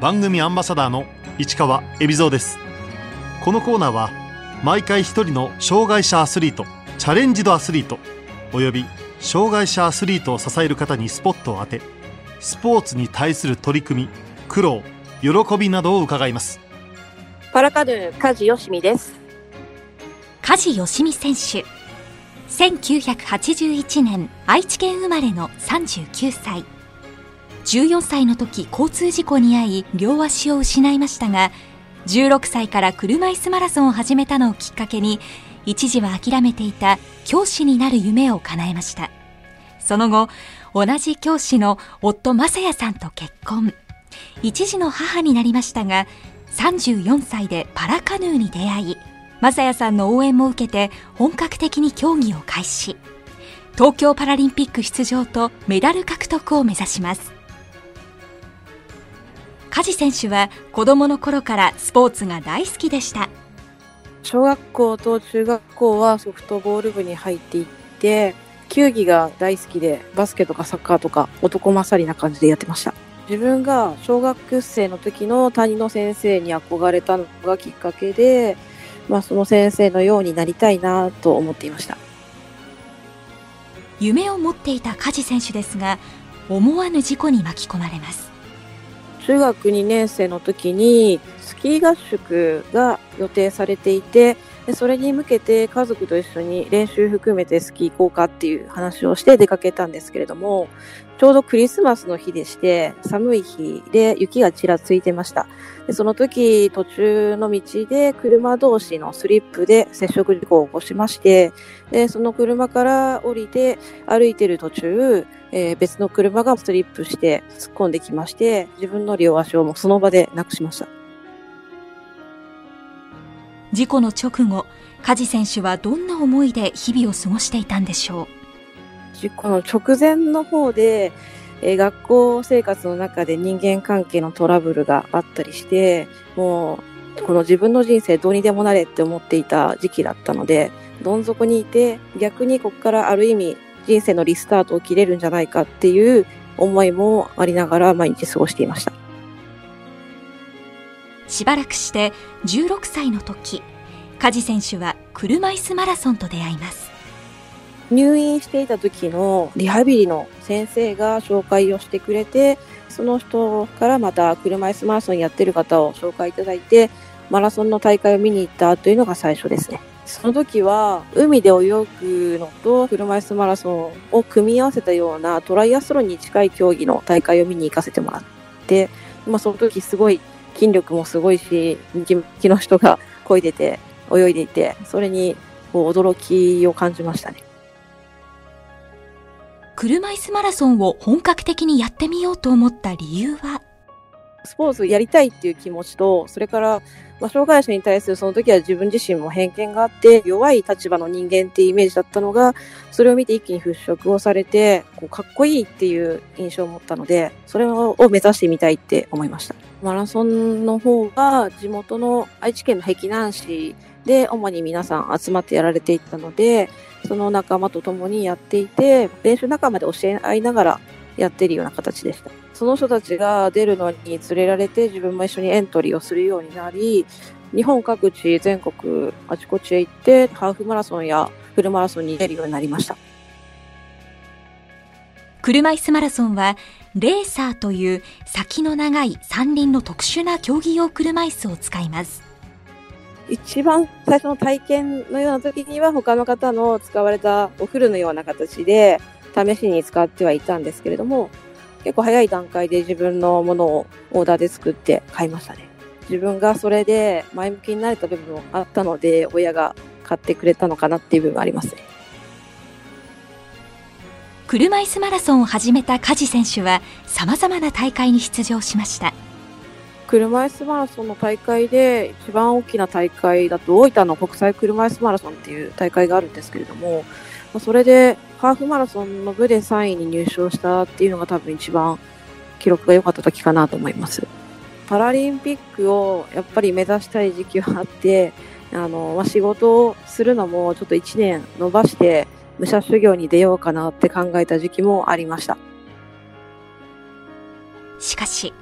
番組アンバサダーの市川恵比蔵です。このコーナーは毎回一人の障害者アスリートチャレンジドアスリートおよび障害者アスリートを支える方にスポットを当てスポーツに対する取り組み苦労喜びなどを伺います。パラカヌー梶よしみです。梶よしみ選手。1981年愛知県生まれの39歳14歳の時交通事故に遭い両足を失いましたが16歳から車椅子マラソンを始めたのをきっかけに一時は諦めていた教師になる夢を叶えました。その後同じ教師の夫正也さんと結婚。一児の母になりましたが34歳でパラカヌーに出会い正也さんの応援も受けて本格的に競技を開始。東京パラリンピック出場とメダル獲得を目指します。梶選手は子供の頃からスポーツが大好きでした。小学校と中学校はソフトボール部に入っていって球技が大好きでバスケとかサッカーとか男勝りな感じでやってました。自分が小学生の時の担任の先生に憧れたのがきっかけで、まあ、その先生のようになりたいなと思っていました。夢を持っていた梶選手ですが思わぬ事故に巻き込まれます中学2年生の時にスキー合宿が予定されていてでそれに向けて家族と一緒に練習含めてスキー行こうかっていう話をして出かけたんですけれどもちょうどクリスマスの日でして寒い日で雪がちらついてましたでその時途中の道で車同士のスリップで接触事故を起こしましてでその車から降りて歩いてる途中えー、別の車がスリップして突っ込んできまして、自分の両足をもその場でなくしました。事故の直後、梶選手はどんな思いで日々を過ごしていたんでしょう？事故の直前の方で、えー、学校生活の中で人間関係のトラブルがあったりして、もう、この自分の人生どうにでもなれって思っていた時期だったので、どん底にいて、逆にここからある意味人生のリスタートを切れるんじゃないかっていう思いもありながら毎日過ごしていました。しばらくして16歳の時、梶選手は車椅子マラソンと出会います。入院していた時のリハビリの先生が紹介をしてくれて、その人からまた車椅子マラソンやってる方を紹介いただいて、マラソンの大会を見に行ったというのが最初ですね。その時は海で泳ぐのと車椅子マラソンを組み合わせたようなトライアスロンに近い競技の大会を見に行かせてもらって、まあ、その時すごい筋力もすごいし、ムキムキの人が漕いでて、泳いでいて、それにこう驚きを感じましたね。車椅子マラソンを本格的にやってみようと思った理由は？スポーツやりたいっていう気持ちと、それからまあ、障害者に対するその時は自分自身も偏見があって、弱い立場の人間っていうイメージだったのが、それを見て一気に払拭をされて、こうかっこいいっていう印象を持ったので、それを目指してみたいって思いました。マラソンの方が地元の愛知県の碧南市で主に皆さん集まってやられていたので、その仲間と共にやっていて、練習仲間で教え合いながらやってるような形でした。その人たちが出るのに連れられて自分も一緒にエントリーをするようになり、日本各地、全国、あちこちへ行って、ハーフマラソンやフルマラソンに出るようになりました。車椅子マラソンは、レーサーという先の長い三輪の特殊な競技用車椅子を使います。一番最初の体験のような時には他の方の使われたお風呂のような形で試しに使ってはいたんですけれども、結構早い段階で自分のものをオーダーで作って買いましたね。自分がそれで前向きになれた部分もあったので、親が買ってくれたのかなっていう部分がありますね。車椅子マラソンを始めた梶選手は様々な大会に出場しました。車椅子マラソンの大会で一番大きな大会だと大分の国際車椅子マラソンっていう大会があるんですけれども、それでハーフマラソンの部で3位に入賞したっていうのが多分一番記録が良かった時かなと思います。パラリンピックをやっぱり目指したい時期はあって、あの、ま、仕事をするのもちょっと1年伸ばして武者修行に出ようかなって考えた時期もありました。しかし、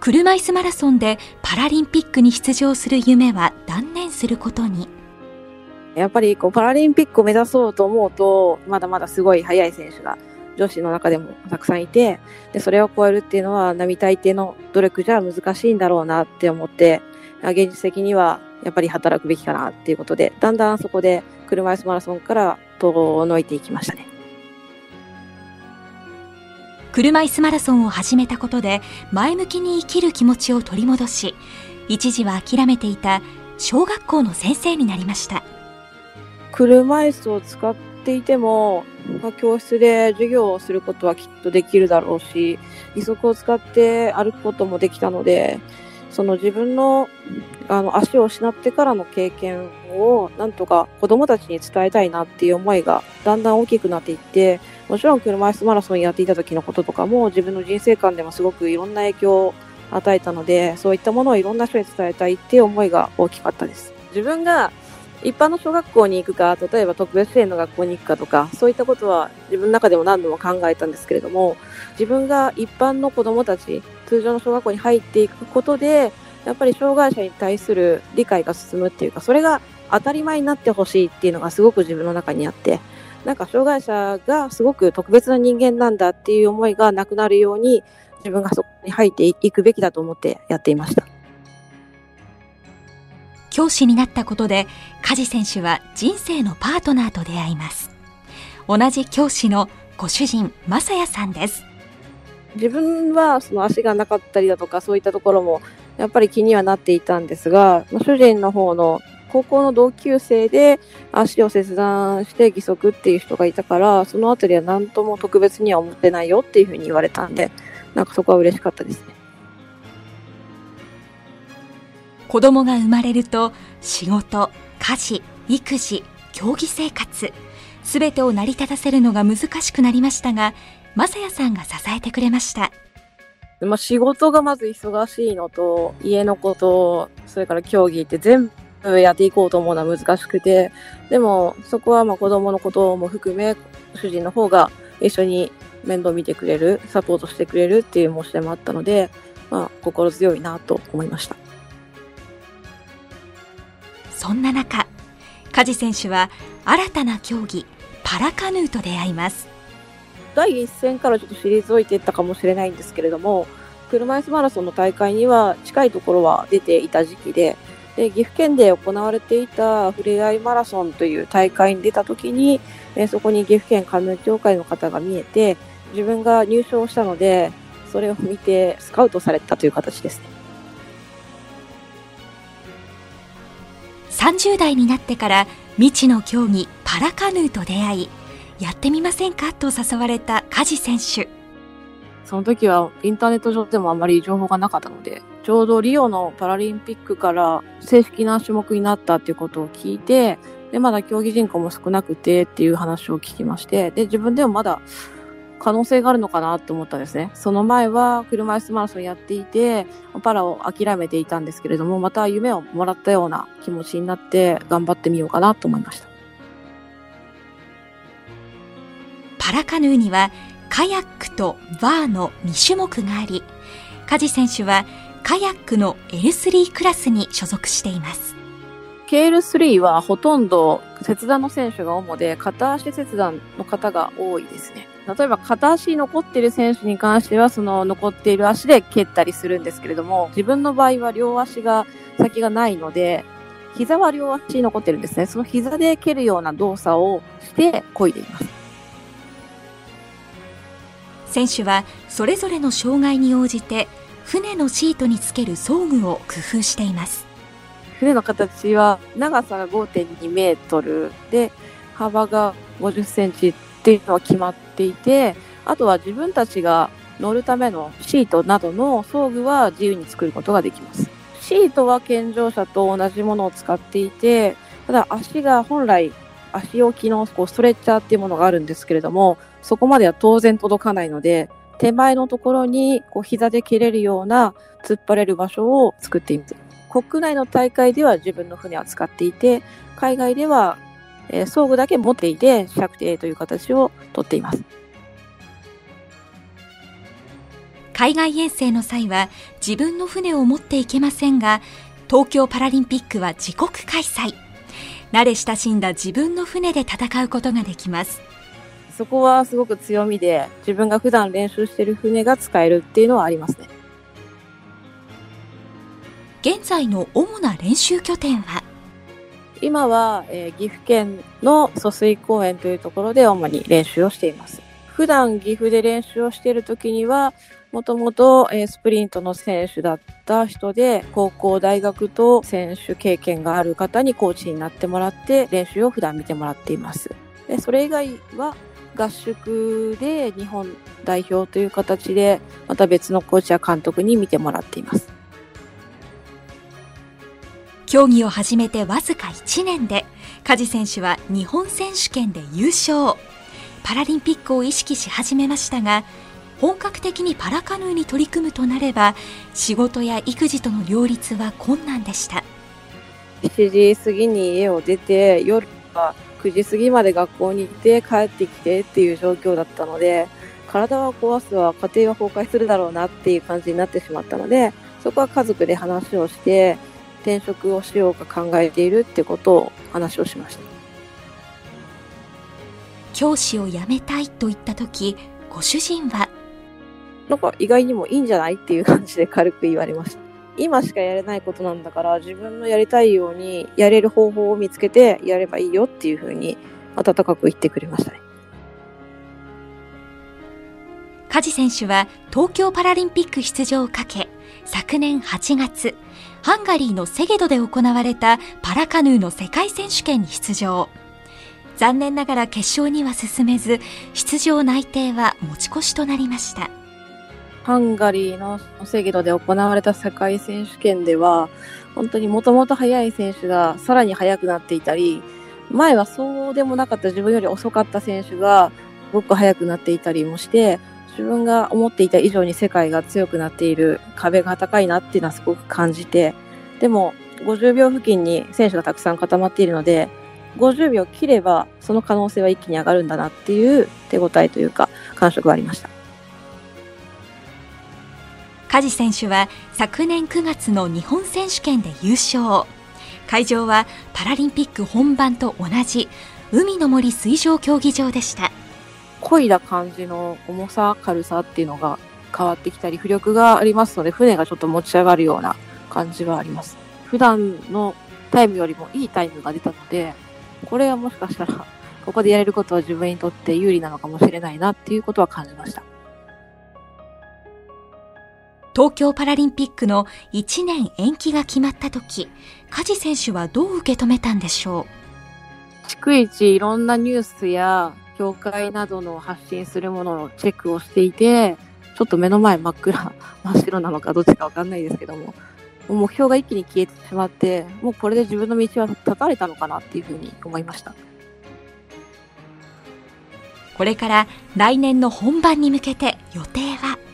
車椅子マラソンでパラリンピックに出場する夢は断念することに。やっぱりこうパラリンピックを目指そうと思うと、まだまだすごい速い選手が女子の中でもたくさんいて、で、それを超えるっていうのは並大抵の努力じゃ難しいんだろうなって思って、現実的にはやっぱり働くべきかなっていうことで、だんだんそこで車椅子マラソンから遠のいていきましたね。車椅子マラソンを始めたことで前向きに生きる気持ちを取り戻し一時は諦めていた小学校の先生になりました。車椅子を使っていても、まあ、教室で授業をすることはきっとできるだろうし義足を使って歩くこともできたのでその自分のあの足を失ってからの経験をなんとか子供たちに伝えたいなっていう思いがだんだん大きくなっていってもちろん車椅子マラソンやっていた時のこととかも自分の人生観でもすごくいろんな影響を与えたのでそういったものをいろんな人に伝えたいっていう思いが大きかったです。自分が一般の小学校に行くか例えば特別支援の学校に行くかとかそういったことは自分の中でも何度も考えたんですけれども自分が一般の子供たち通常の小学校に入っていくことでやっぱり障害者に対する理解が進むっていうかそれが当たり前になってほしいっていうのがすごく自分の中にあってなんか障害者がすごく特別な人間なんだっていう思いがなくなるように自分がそこに入っていくべきだと思ってやっていました。教師になったことで梶選手は人生のパートナーと出会います同じ教師のご主人正也さんです自分はその足がなかったりだとかそういったところもやっぱり気にはなっていたんですが主人の方の高校の同級生で足を切断して義足っていう人がいたから、そのあたりは何とも特別には思ってないよっていうふうに言われたんで、なんかそこは嬉しかったですね。子供が生まれると仕事、家事、育児、競技生活、すべてを成り立たせるのが難しくなりましたが、まさやさんが支えてくれました。まあ、仕事がまず忙しいのと、家のこと、それから競技って全やっていこうと思うのは難しくて、でもそこはまあ子供のことも含め、主人の方が一緒に面倒見てくれる、サポートしてくれるっていう申し出もあったので、まあ心強いなと思いました。そんな中、梶選手は新たな競技、パラカヌーと出会います。第一線からちょっと退いていったかもしれないんですけれども、車椅子マラソンの大会には近いところは出ていた時期で、で岐阜県で行われていたふれあいマラソンという大会に出た時に、えそこに岐阜県カヌー協会の方が見えて自分が入賞したのでそれを見てスカウトされたという形です。ね30代になってから未知の競技パラカヌーと出会いやってみませんか？と誘われた梶選手その時はインターネット上でもあまり情報がなかったので、ちょうどリオのパラリンピックから正式な種目になったっていうことを聞いて、で、まだ競技人口も少なくてっていう話を聞きまして、で、自分でもまだ可能性があるのかなって思ったんですね。その前は車椅子マラソンやっていて、パラを諦めていたんですけれども、また夢をもらったような気持ちになって頑張ってみようかなと思いました。パラカヌーにはカヤックとバーの2種目があり、梶選手はカヤックの L3 クラスに所属しています。KL3 はほとんど切断の選手が主で、片足切断の方が多いですね。例えば片足残っている選手に関しては、その残っている足で蹴ったりするんですけれども、自分の場合は両足が先がないので、膝は両足に残ってるんですね。その膝で蹴るような動作をして漕いでいます。選手はそれぞれの障害に応じて船のシートにつける装具を工夫しています。船の形は長さが5.2メートルで幅が50センチっていうのは決まっていてあとは自分たちが乗るためのシートなどの装具は自由に作ることができます。シートは健常者と同じものを使っていてただ足が本来足置きのこうストレッチャーっていうものがあるんですけれども、そこまでは当然届かないので、手前のところにこう膝で蹴れるような突っ張れる場所を作っています。国内の大会では自分の船は使っていて、海外では、えー、装具だけ持っていて、釈定という形をとっています。海外遠征の際は自分の船を持っていけませんが東京パラリンピックは自国開催慣れ親しんだ自分の船で戦うことができますそこはすごく強みで、自分が普段練習してる船が使えるっていうのはありますね。現在の主な練習拠点は？今は、えー岐阜県の疎水公園というところで主に練習をしています。普段岐阜で練習をしている時には、もともとえースプリントの選手だった人で、高校、大学と選手経験がある方にコーチになってもらって練習を普段見てもらっています。でそれ以外は合宿で日本代表という形で、また別のコーチや監督に見てもらっています。競技を始めてわずか1年で梶選手は日本選手権で優勝パラリンピックを意識し始めましたが本格的にパラカヌーに取り組むとなれば仕事や育児との両立は困難でした7時過ぎに家を出て、夜は9時過ぎまで学校に行って帰ってきてっていう状況だったので、体は壊すわ、家庭は崩壊するだろうなっていう感じになってしまったので、そこは家族で話をして、転職をしようか考えているってことを話をしました。教師を辞めたいと言った時ご主人は？なんか意外にもいいんじゃないっていう感じで軽く言われました。今しかやれないことなんだから自分のやりたいようにやれる方法を見つけてやればいいよっていうふうに温かく言ってくれましたね。梶選手は東京パラリンピック出場をかけ昨年8月ハンガリーのセゲドで行われたパラカヌーの世界選手権に出場残念ながら決勝には進めず出場内定は持ち越しとなりましたハンガリーのセゲドで行われた世界選手権では、本当にもともと速い選手がさらに速くなっていたり、前はそうでもなかった自分より遅かった選手がすごく速くなっていたりもして、自分が思っていた以上に世界が強くなっている壁が高いなっていうのはすごく感じて、でも50秒付近に選手がたくさん固まっているので、50秒切ればその可能性は一気に上がるんだなっていう手応えというか感触がありました。梶選手は昨年9月の日本選手権で優勝会場はパラリンピック本番と同じ海の森水上競技場でした漕いだ感じの重さ、軽さっていうのが変わってきたり、浮力がありますので、船がちょっと持ち上がるような感じはあります。普段のタイムよりもいいタイムが出たので、これはもしかしたら、ここでやれることは自分にとって有利なのかもしれないなっていうことは感じました。東京パラリンピックの1年延期が決まった時梶選手はどう受け止めたんでしょ逐一いろんなニュースや協会などの発信するもののチェックをしていて、ちょっと目の前真っ暗、真っ白なのかどっちかわかんないですけども、目標が一気に消えてしまって、もうこれで自分の道は断たれたのかなっていうふうに思いました。うこれから来年の本番に向けて予定は？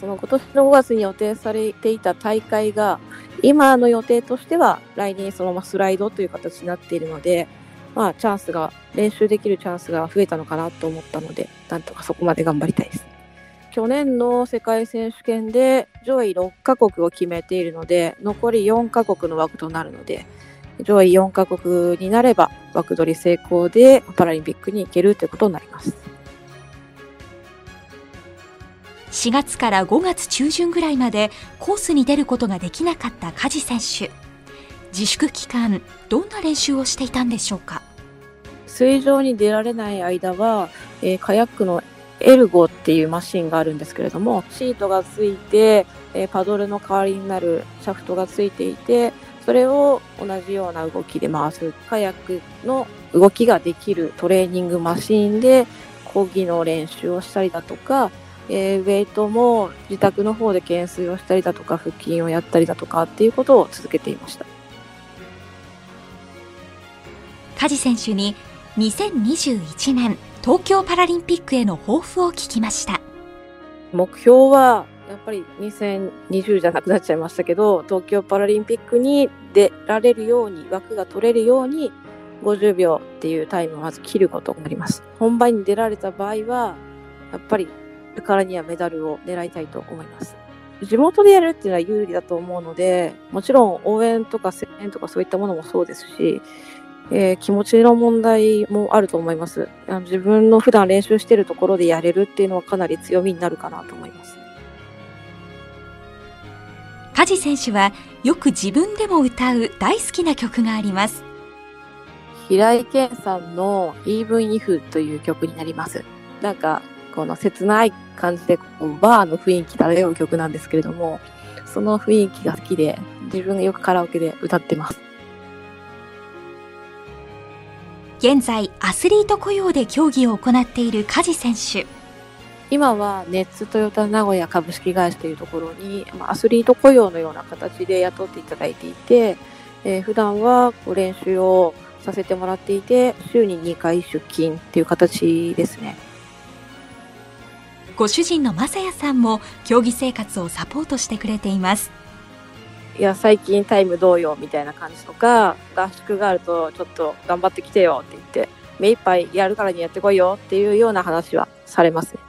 その今年の5月に予定されていた大会が、今の予定としては来年そのままスライドという形になっているので、まあチャンスが、練習できるチャンスが増えたのかなと思ったので、なんとかそこまで頑張りたいです。去年の世界選手権で上位6カ国を決めているので、残り4カ国の枠となるので、上位4カ国になれば枠取り成功でパラリンピックに行けるということになります。4月から5月中旬ぐらいまでコースに出ることができなかった梶選手。自粛期間どんな練習をしていたんでしょうか？水上に出られない間は、えーカヤックのエルゴっていうマシンがあるんですけれども、シートがついて、えーパドルの代わりになるシャフトがついていて、それを同じような動きで回す。カヤックの動きができるトレーニングマシンで、漕ぎの練習をしたりだとか、えーウェイトも自宅の方で懸垂をしたりだとか、腹筋をやったりだとかっていうことを続けていました。梶選手に2021年東京パラリンピックへの抱負を聞きました目標は、やっぱり2020じゃなくなっちゃいましたけど、東京パラリンピックに出られるように、枠が取れるように、50秒っていうタイムをまず切ることになります。本番に出られた場合は、やっぱりるからにはメダルを狙いたいと思います。地元でやるっていうのは有利だと思うので、もちろん応援とか声援とかそういったものもそうですし、えー気持ちの問題もあると思います。あの自分の普段練習しているところでやれるっていうのはかなり強みになるかなと思います。梶選手はよく自分でも歌う大好きな曲があります。平井堅さんの Even If という曲になります。なんか、この切ない感じで、バーの雰囲気漂う曲なんですけれども、その雰囲気が好きで、自分がよくカラオケで歌ってます。現在アスリート雇用で競技を行っている梶選手。今はネッツトヨタ名古屋株式会社というところに、まあアスリート雇用のような形で雇っていただいていて、えー普段は練習をさせてもらっていて、週に2回出勤っていう形ですね。ご主人の正也さんも競技生活をサポートしてくれています。いや、最近タイムどうよみたいな感じとか、合宿があるとちょっと頑張ってきてよって言って、目いっぱいやるからにやってこいよっていうような話はされますね。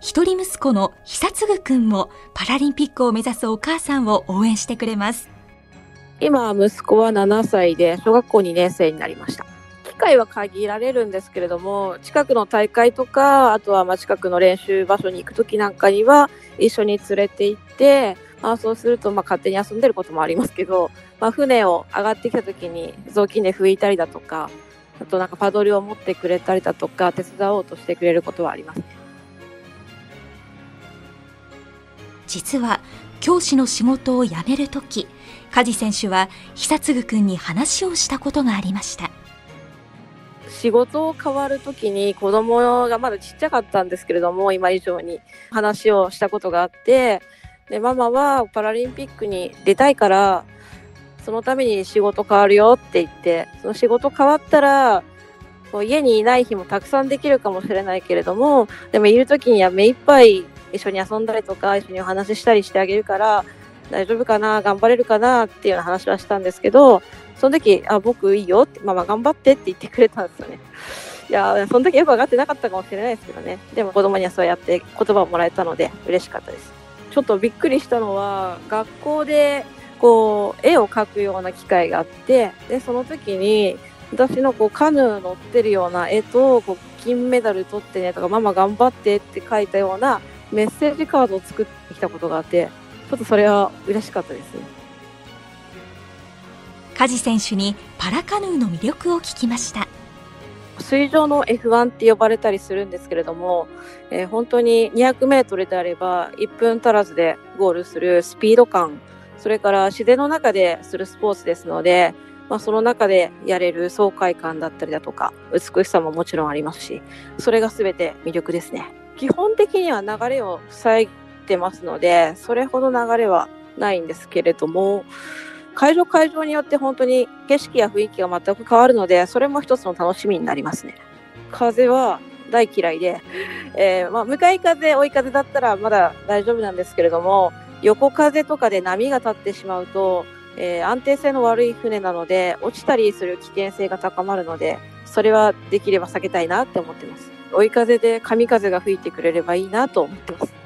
一人息子の久継くんもパラリンピックを目指すお母さんを応援してくれます。今、息子は7歳で小学校2年生になりました。会は限られるんですけれども、近くの大会とか、あとはまあ近くの練習場所に行くときなんかには一緒に連れて行って、まあそうするとまあ勝手に遊んでることもありますけど、まあ船を上がってきたときに雑巾で拭いたりだとか、あとなんかパドルを持ってくれたりだとか、手伝おうとしてくれることはありますね。実は教師の仕事を辞めるとき、梶選手は久継くんに話をしたことがありました。仕事を変わるときに子供がまだちっちゃかったんですけれども、今以上に話をしたことがあって、で、ママはパラリンピックに出たいから、そのために仕事変わるよって言って、その仕事変わったら、こう家にいない日もたくさんできるかもしれないけれども、でもいるときには目いっぱい一緒に遊んだりとか、一緒にお話ししたりしてあげるから、大丈夫かな、頑張れるかな？っていうような話はしたんですけど、その時、あ、僕いいよって、ママ頑張ってって言ってくれたんですよね。いや、その時よく分かってなかったかもしれないですけどね。でも子供にはそうやって言葉をもらえたので嬉しかったです。ちょっとびっくりしたのは、学校でこう、絵を描くような機会があって、で、その時に、私のこうカヌー乗ってるような絵と、こう金メダル取ってねとか、ママ頑張ってって書いたようなメッセージカードを作ってきたことがあって、ちょっとそれは嬉しかったですね。梶選手にパラカヌーの魅力を聞きました。水上の F1 って呼ばれたりするんですけれども、えー本当に200メートルであれば1分足らずでゴールするスピード感、それから自然の中でするスポーツですので、まあ、その中でやれる爽快感だったりだとか、美しさももちろんありますし、それが全て魅力ですね。基本的には流れを塞いでますので、それほど流れはないんですけれども、会場会場によって本当に景色や雰囲気が全く変わるので、それも一つの楽しみになりますね。風は大嫌いで、えーまあ、向かい風、追い風だったらまだ大丈夫なんですけれども、横風とかで波が立ってしまうと、えー安定性の悪い船なので、落ちたりする危険性が高まるので、それはできれば避けたいなって思ってます。追い風で神風が吹いてくれればいいなと思ってます。